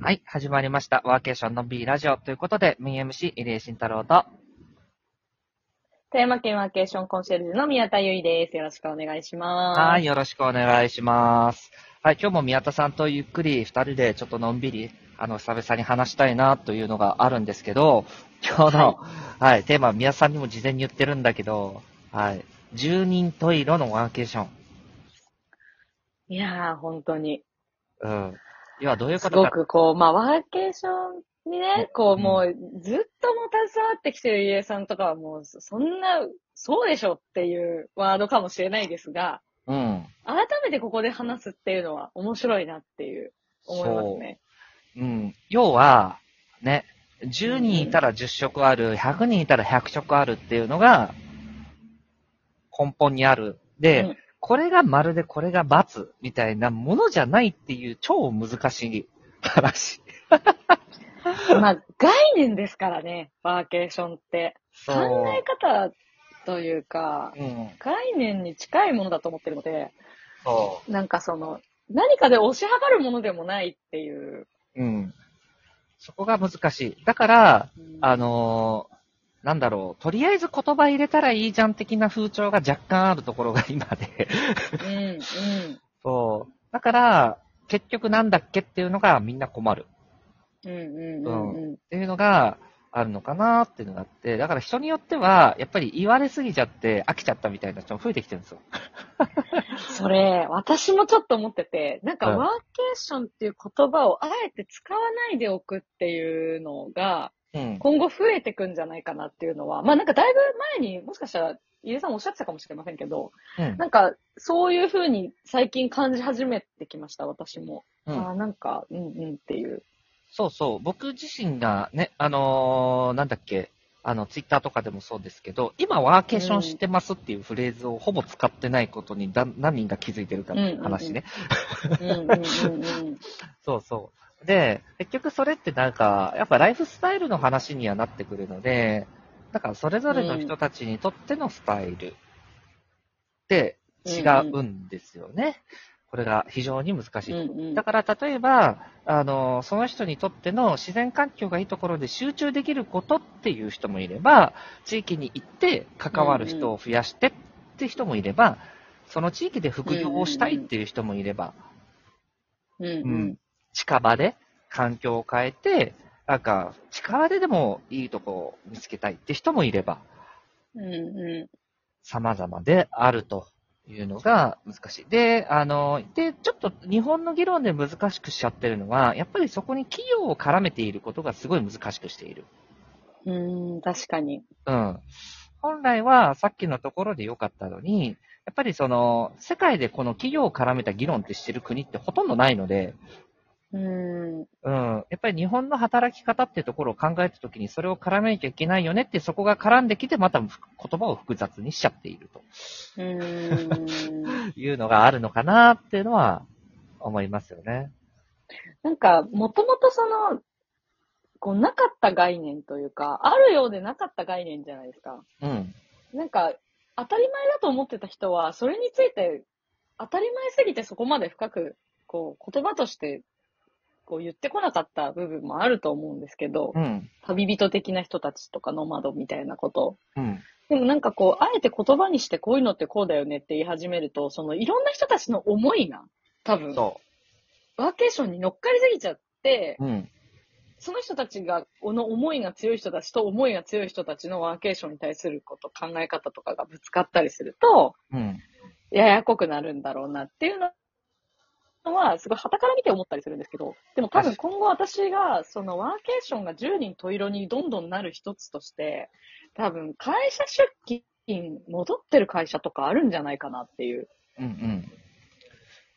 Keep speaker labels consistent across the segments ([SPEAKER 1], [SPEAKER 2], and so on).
[SPEAKER 1] はい、始まりました。ワーケーションの B ラジオということで、メイン MC、入江慎太郎と、
[SPEAKER 2] 富山県ワーケーションコンシェルジュの宮田由衣です。よろしくお願いします。
[SPEAKER 1] はい、よろしくお願いします。はい、今日も宮田さんとゆっくり二人でちょっとのんびり、あの、久々に話したいなというのがあるんですけど、今日の、はい、テーマは宮田さんにも事前に言ってるんだけど、はい、住人トイレのワーケーション。
[SPEAKER 2] いやー、本当に。
[SPEAKER 1] うん。要はどういう
[SPEAKER 2] す
[SPEAKER 1] ことか。
[SPEAKER 2] ごくこう、まあ、ワーケーションにね、こう、もう、ずっとも携わってきてる家さんとかはもう、そんな、そうでしょっていうワードかもしれないですが、
[SPEAKER 1] うん。
[SPEAKER 2] 改めてここで話すっていうのは面白いなっていう、思いますね。
[SPEAKER 1] うん。要は、ね、10人いたら10食ある、100人いたら100食あるっていうのが、根本にある。で、
[SPEAKER 2] うん
[SPEAKER 1] これが丸でこれが×みたいなものじゃないっていう超難しい話。
[SPEAKER 2] まあ、概念ですからね、ワーケーションって。考え方というか、
[SPEAKER 1] うん。
[SPEAKER 2] 概念に近いものだと思ってるので、
[SPEAKER 1] そ
[SPEAKER 2] なんかその、何かで押し量るものでもないっていう。
[SPEAKER 1] う。うん。そこが難しい。だから、
[SPEAKER 2] うん
[SPEAKER 1] あのーなんだろう、とりあえず言葉入れたらいいじゃん的な風潮が若干あるところが今で。
[SPEAKER 2] うん、うん。
[SPEAKER 1] そう。だから、結局なんだっけっていうのがみんな困る。
[SPEAKER 2] うん、うん、うん。うん。
[SPEAKER 1] っていうのがあるのかなっていうのがあって、だから人によっては、やっぱり言われすぎちゃって飽きちゃったみたいな人も増えてきてるん。ですよ。
[SPEAKER 2] それ、私もちょっと思ってて、なん。か
[SPEAKER 1] うん。
[SPEAKER 2] ワーケーションっていう言葉をあえて使わないでおくっていうのが、
[SPEAKER 1] うん。
[SPEAKER 2] 今後増えてくんじゃないかなっていうのは、まあなんかだいぶ前にもしかしたら、入江さんおっしゃってたかもしれませんけど、
[SPEAKER 1] うん。
[SPEAKER 2] なんかそういう風に最近感じ始めてきました、私も。
[SPEAKER 1] うん
[SPEAKER 2] ああ、なんか、うんうんっていう。
[SPEAKER 1] そうそう。僕自身がね、あのーなんだっけ、あの、ツイッターとかでもそうですけど、今ワーケーションしてますっていうフレーズをほぼ使ってないことにだ何人が気づいてるかっていう話ね。そうそう。で、結局それってなんか、やっぱライフスタイルの話にはなってくるので、だからそれぞれの人たちにとってのスタイルって違うんですよね。これが非常に難しい。
[SPEAKER 2] うんうん
[SPEAKER 1] だから例えば、あの、その人にとっての自然環境がいいところで集中できることっていう人もいれば、地域に行って関わる人を増やしてって人もいれば、その地域で副業をしたいっていう人もいれば、
[SPEAKER 2] うんう
[SPEAKER 1] うんん。近場で環境を変えて、なんか、近場ででもいいとこを見つけたいって人もいれば、
[SPEAKER 2] うんう
[SPEAKER 1] 様々であるというのが難しい。で、あの、で、ちょっと日本の議論で難しくしちゃってるのは、やっぱりそこに企業を絡めていることがすごい難しくしている。
[SPEAKER 2] ん。うん、確かに。
[SPEAKER 1] うん。本来はさっきのところで良かったのに、やっぱりその、世界でこの企業を絡めた議論ってしてる国ってほとんどないので、
[SPEAKER 2] うん。
[SPEAKER 1] うん。やっぱり日本の働き方ってところを考えたときにそれを絡めなきゃいけないよねってそこが絡んできてまた言葉を複雑にしちゃっていると
[SPEAKER 2] うん。
[SPEAKER 1] いうのがあるのかなっていうのは思いますよね。
[SPEAKER 2] なんか、もともとその、こう、なかった概念というか、あるようでなかった概念じゃないですか。
[SPEAKER 1] うん。
[SPEAKER 2] なんか、当たり前だと思ってた人は、それについて、当たり前すぎてそこまで深く、こう、言葉として、こう言ってこなかった部分もあると思うんですけど、
[SPEAKER 1] うん。
[SPEAKER 2] 旅人的な人たちとかノマドみたいなこと。
[SPEAKER 1] うん。
[SPEAKER 2] でもなんかこう、あえて言葉にしてこういうのってこうだよねって言い始めると、そのいろんな人たちの思いが、多分、
[SPEAKER 1] そ
[SPEAKER 2] ワーケーションに乗っかりすぎちゃって、
[SPEAKER 1] う。うん。
[SPEAKER 2] その人たちが、この思いが強い人たちと思いが強い人たちのワーケーションに対すること、考え方とかがぶつかったりすると、
[SPEAKER 1] うん。
[SPEAKER 2] ややこくなるんだろうなっていうのは、すごい旗から見て思ったりするんですけど、でも多分今後私が、そのワーケーションが10人十色にどんどんなる一つとして、多分会社出勤戻ってる会社とかあるんじゃないかなっていう。
[SPEAKER 1] うん。うん。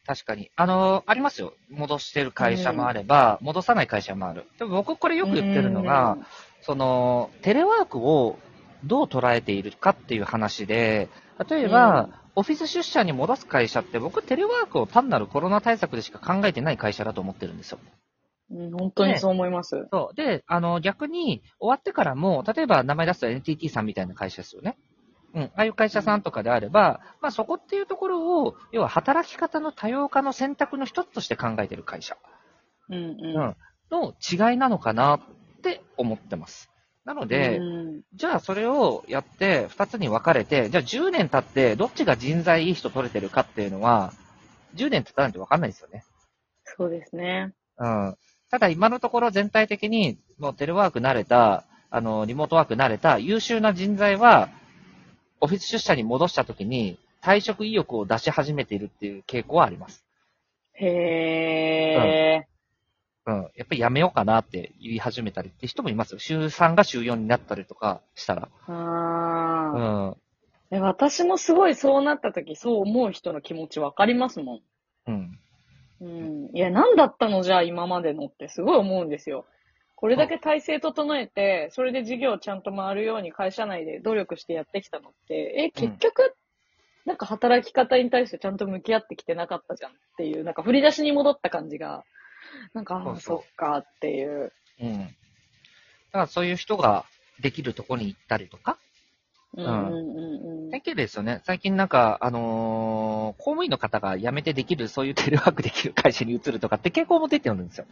[SPEAKER 1] 確かに。あのありますよ。戻してる会社もあれば、戻さない会社もある。でも僕これよく言ってるのが、その、テレワークをどう捉えているかっていう話で、例えば、
[SPEAKER 2] うん
[SPEAKER 1] オフィス出社に戻す会社って僕テレワークを単なるコロナ対策でしか考えてない会社だと思ってるんですよ。
[SPEAKER 2] うん、本当にそう思います。
[SPEAKER 1] そう。で、あの、逆に終わってからも、例えば名前出すと NTT さんみたいな会社ですよね。うん。ああいう会社さんとかであれば、まあそこっていうところを、要は働き方の多様化の選択の一つとして考えてる会社。
[SPEAKER 2] うん
[SPEAKER 1] う
[SPEAKER 2] うん。
[SPEAKER 1] ん。の違いなのかなって思ってます。なので、
[SPEAKER 2] うん
[SPEAKER 1] じゃあそれをやって二つに分かれて、じゃあ10年経ってどっちが人材いい人取れてるかっていうのは、10年経たないと分かんないですよね。
[SPEAKER 2] そうですね。
[SPEAKER 1] うん。ただ今のところ全体的にもうテレワーク慣れた、あの、リモートワーク慣れた優秀な人材は、オフィス出社に戻した時に退職意欲を出し始めているっていう傾向はあります。
[SPEAKER 2] へー。
[SPEAKER 1] うん。やっぱりやめようかなって言い始めたりって人もいますよ。週3が週4になったりとかしたら。
[SPEAKER 2] あ
[SPEAKER 1] う
[SPEAKER 2] ー
[SPEAKER 1] ん。
[SPEAKER 2] え私もすごいそうなった時、そう思う人の気持ちわかりますもん。
[SPEAKER 1] うん。
[SPEAKER 2] うん。いや、何だったのじゃあ今までのってすごい思うんですよ。これだけ体制整えて、それで事業ちゃんと回るように会社内で努力してやってきたのって、え、結局、なんか働き方に対してちゃんと向き合ってきてなかったじゃんっていう、なんか振り出しに戻った感じが、なんか、ああ、そっかっていう。
[SPEAKER 1] うん。だからそういう人ができるとこに行ったりとか？
[SPEAKER 2] うんうんうんうん。
[SPEAKER 1] 最近ですよね。最近なんか、あのー公務員の方が辞めてできる、そういうテレワークできる会社に移るとかって傾向も出てるんですよ。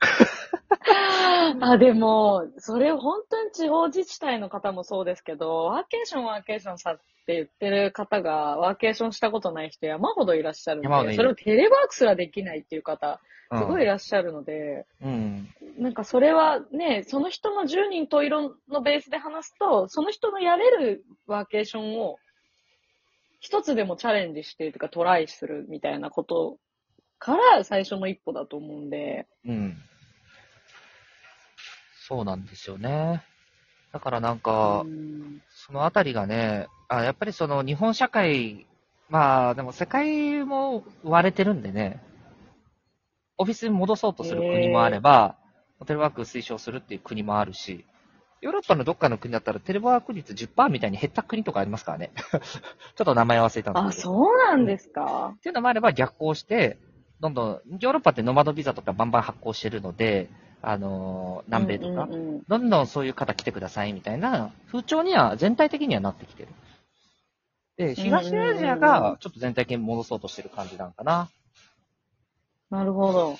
[SPEAKER 2] あ、でも、それ本当に地方自治体の方もそうですけど、ワーケーションワーケーションさって言ってる方が、ワーケーションしたことない人山ほどいらっしゃるので、それをテレワークすらできないっていう方、
[SPEAKER 1] うん、
[SPEAKER 2] すごいいらっしゃるので、
[SPEAKER 1] うん。
[SPEAKER 2] なんかそれはね、その人の10人十色のベースで話すと、その人のやれるワーケーションを一つでもチャレンジしてとかトライするみたいなことから最初の一歩だと思うんで、
[SPEAKER 1] うん。そうなんですよね。だからなんか、
[SPEAKER 2] うん
[SPEAKER 1] そのあたりがね、あやっぱりその日本社会、まあでも世界も割れてるんでね、オフィスに戻そうとする国もあれば、テレワーク推奨するっていう国もあるし、ヨーロッパのどっかの国だったらテレワーク率10%みたいに減った国とかありますからね。ちょっと名前忘れたん
[SPEAKER 2] あ、
[SPEAKER 1] ですけど。
[SPEAKER 2] そうなんですか。
[SPEAKER 1] っていうのもあれば逆行して、どんどん、ヨーロッパってノマドビザとかバンバン発行してるので、あのー南米とか、
[SPEAKER 2] うんうんうん
[SPEAKER 1] どんどんそういう方来てくださいみたいな風潮には全体的にはなってきてる。で、東アジアがちょっと全体的に戻そうとしてる感じなんかな。
[SPEAKER 2] なるほど。
[SPEAKER 1] うん。っ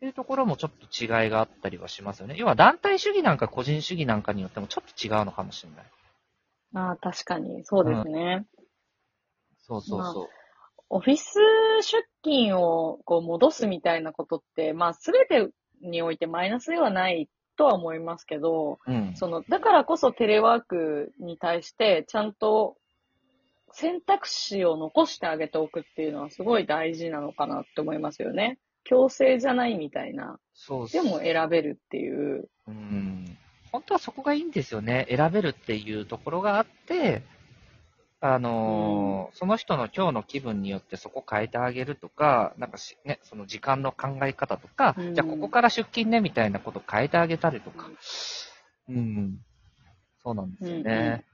[SPEAKER 1] ていうところもちょっと違いがあったりはしますよね。要は団体主義なんか個人主義なんかによってもちょっと違うのかもしれない。
[SPEAKER 2] ああ、確かに。そうですね。
[SPEAKER 1] そうそうそう。
[SPEAKER 2] オフィス出勤をこう戻すみたいなことって、まあ、すべてにおいてマイナスではないとは思いますけど、
[SPEAKER 1] うん。
[SPEAKER 2] その、だからこそテレワークに対して、ちゃんと選択肢を残してあげておくっていうのはすごい大事なのかなって思いますよね。強制じゃないみたいな。
[SPEAKER 1] そう
[SPEAKER 2] でも選べるっていう。
[SPEAKER 1] うん。本当はそこがいいんですよね。選べるっていうところがあって、あのーその人の今日の気分によってそこ変えてあげるとか、なんかし、ね、その時間の考え方とか、
[SPEAKER 2] うん
[SPEAKER 1] じゃあここから出勤ねみたいなこと変えてあげたりとか。うん。そうなんですよね。
[SPEAKER 2] うんうん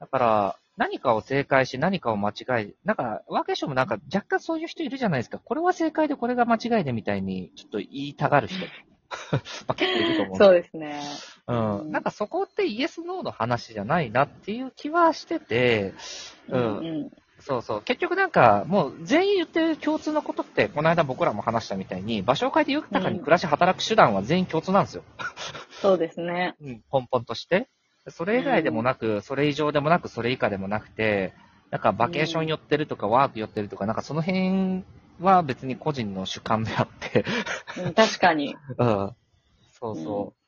[SPEAKER 1] だから、何かを正解し何かを間違え、なんか、ワーケーションもなんか若干そういう人いるじゃないですか。これは正解でこれが間違いでみたいに、ちょっと言いたがる人。まあ結構いると思う
[SPEAKER 2] そうですね。
[SPEAKER 1] うん
[SPEAKER 2] うん
[SPEAKER 1] なんかそこってイエス・ノーの話じゃないなっていう気はしてて、う
[SPEAKER 2] うんんうん。
[SPEAKER 1] そうそう。結局なんか、もう全員言ってる共通のことって、この間僕らも話したみたいに、場所を変えて豊かに暮らし働く手段は全員共通なんですよ。
[SPEAKER 2] そうですね。
[SPEAKER 1] うん、根本として。それ以外でもなく、それ以上でもなく、それ以下でもなくて、なんかバケーション寄ってるとか、ワーク寄ってるとか、なんかその辺は別に個人の主観であって、
[SPEAKER 2] うん確かに。
[SPEAKER 1] うん。そうそう。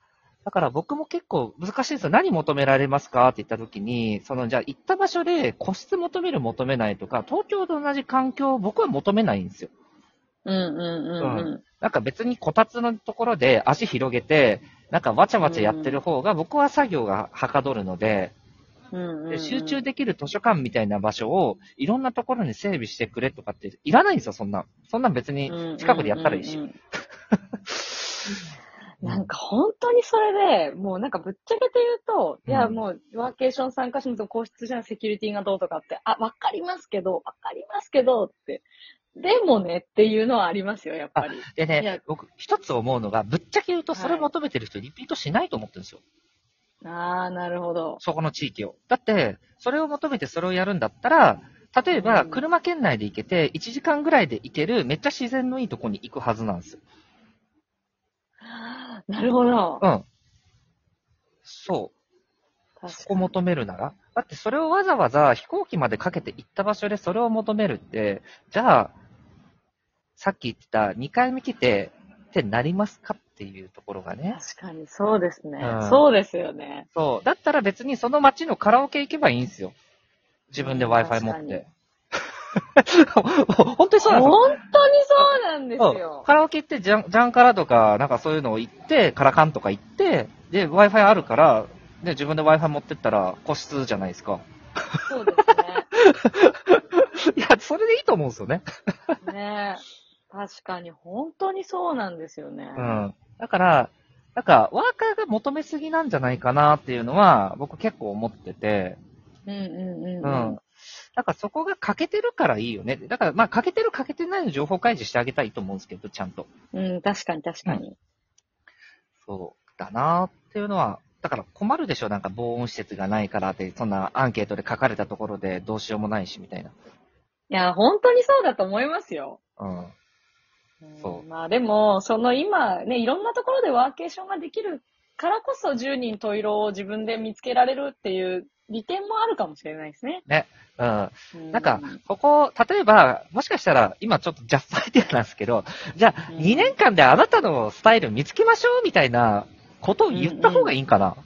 [SPEAKER 2] うん
[SPEAKER 1] だから僕も結構難しいですよ。何求められますか？って言った時に、そのじゃあ行った場所で個室求める求めないとか、東京と同じ環境を僕は求めないんですよ。
[SPEAKER 2] うんうんうんうん。
[SPEAKER 1] なんか別にこたつのところで足広げて、なんかわちゃわちゃやってる方が僕は作業がはかどるので、
[SPEAKER 2] うんうんうん
[SPEAKER 1] で集中できる図書館みたいな場所をいろんなところに整備してくれとかっていらないんですよ、そんな。そんなん別に近くでやったらいいし。
[SPEAKER 2] なんか本当にそれで、もうなんかぶっちゃけて言うと、
[SPEAKER 1] うん
[SPEAKER 2] いやもうワーケーション参加者の個室じゃん、セキュリティがどうとかって、あ、わかりますけど、わかりますけどって。でもねっていうのはありますよ、やっぱり。
[SPEAKER 1] でね、僕一つ思うのが、ぶっちゃけ言うとそれ求めてる人リピートしないと思ってるんですよ。
[SPEAKER 2] あー、なるほど。
[SPEAKER 1] そこの地域を。だって、それを求めてそれをやるんだったら、例えば、
[SPEAKER 2] うん
[SPEAKER 1] 車圏内で行けて、1時間ぐらいで行ける、めっちゃ自然のいいとこに行くはずなんですよ。
[SPEAKER 2] なるほど。
[SPEAKER 1] うん。そう。
[SPEAKER 2] 確
[SPEAKER 1] そこ求めるならだってそれをわざわざ飛行機までかけて行った場所でそれを求めるって、じゃあ、さっき言ってた2回目来てってなりますかっていうところがね。
[SPEAKER 2] 確かに、そうですね。
[SPEAKER 1] うん
[SPEAKER 2] そうですよね。
[SPEAKER 1] そう。だったら別にその街のカラオケ行けばいいんですよ。自分で
[SPEAKER 2] うん
[SPEAKER 1] Wi-Fi 持って。本当にそうなんですよ。
[SPEAKER 2] 本当にそうなんですよ。
[SPEAKER 1] カラオケ行ってジャン、ジャンカラとか、なんかそういうのを行って、カラカンとか行って、で、Wi-Fi あるから、で、自分で Wi-Fi 持ってったら個室じゃないですか。
[SPEAKER 2] そうですね。
[SPEAKER 1] いや、それでいいと思うんですよね。
[SPEAKER 2] ね確かに、本当にそうなんですよね。
[SPEAKER 1] うん。だから、なんか、ワーカーが求めすぎなんじゃないかなっていうのは、僕結構思ってて、
[SPEAKER 2] うんうんうん
[SPEAKER 1] う。ん。だからそこが欠けてるからいいよね。だから、まあ、欠けてる欠けてないの情報開示してあげたいと思うんですけど、ちゃんと。
[SPEAKER 2] うん、確かに確かに。
[SPEAKER 1] そうだなっていうのは、だから困るでしょなんか防音施設がないからって、そんなアンケートで書かれたところでどうしようもないし、みたいな。
[SPEAKER 2] いや、本当にそうだと思いますよ。
[SPEAKER 1] うん。
[SPEAKER 2] うん
[SPEAKER 1] そう
[SPEAKER 2] まあでも、その今ね、いろんなところでワーケーションができるからこそ10人十色を自分で見つけられるっていう利点もあるかもしれないですね。
[SPEAKER 1] うん。
[SPEAKER 2] うん
[SPEAKER 1] なんか、ここ、例えば、もしかしたら、今ちょっとジャストアイデアなんですけど、じゃあ、
[SPEAKER 2] うん
[SPEAKER 1] 2年間であなたのスタイル見つけましょうみたいなことを言った方がいいんかな？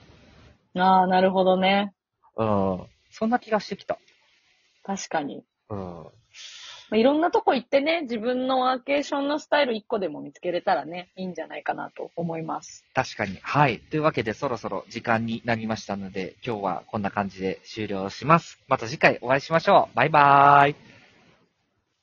[SPEAKER 2] ああ、なるほどね。
[SPEAKER 1] うん。そんな気がしてきた。
[SPEAKER 2] 確かに。
[SPEAKER 1] うん。
[SPEAKER 2] まあ、いろんなとこ行ってね、自分のワーケーションのスタイル1個でも見つけれたらね、いいんじゃないかなと思います。
[SPEAKER 1] 確かに。はい。というわけで、そろそろ時間になりましたので、今日はこんな感じで終了します。また次回お会いしましょう。バイバーイ。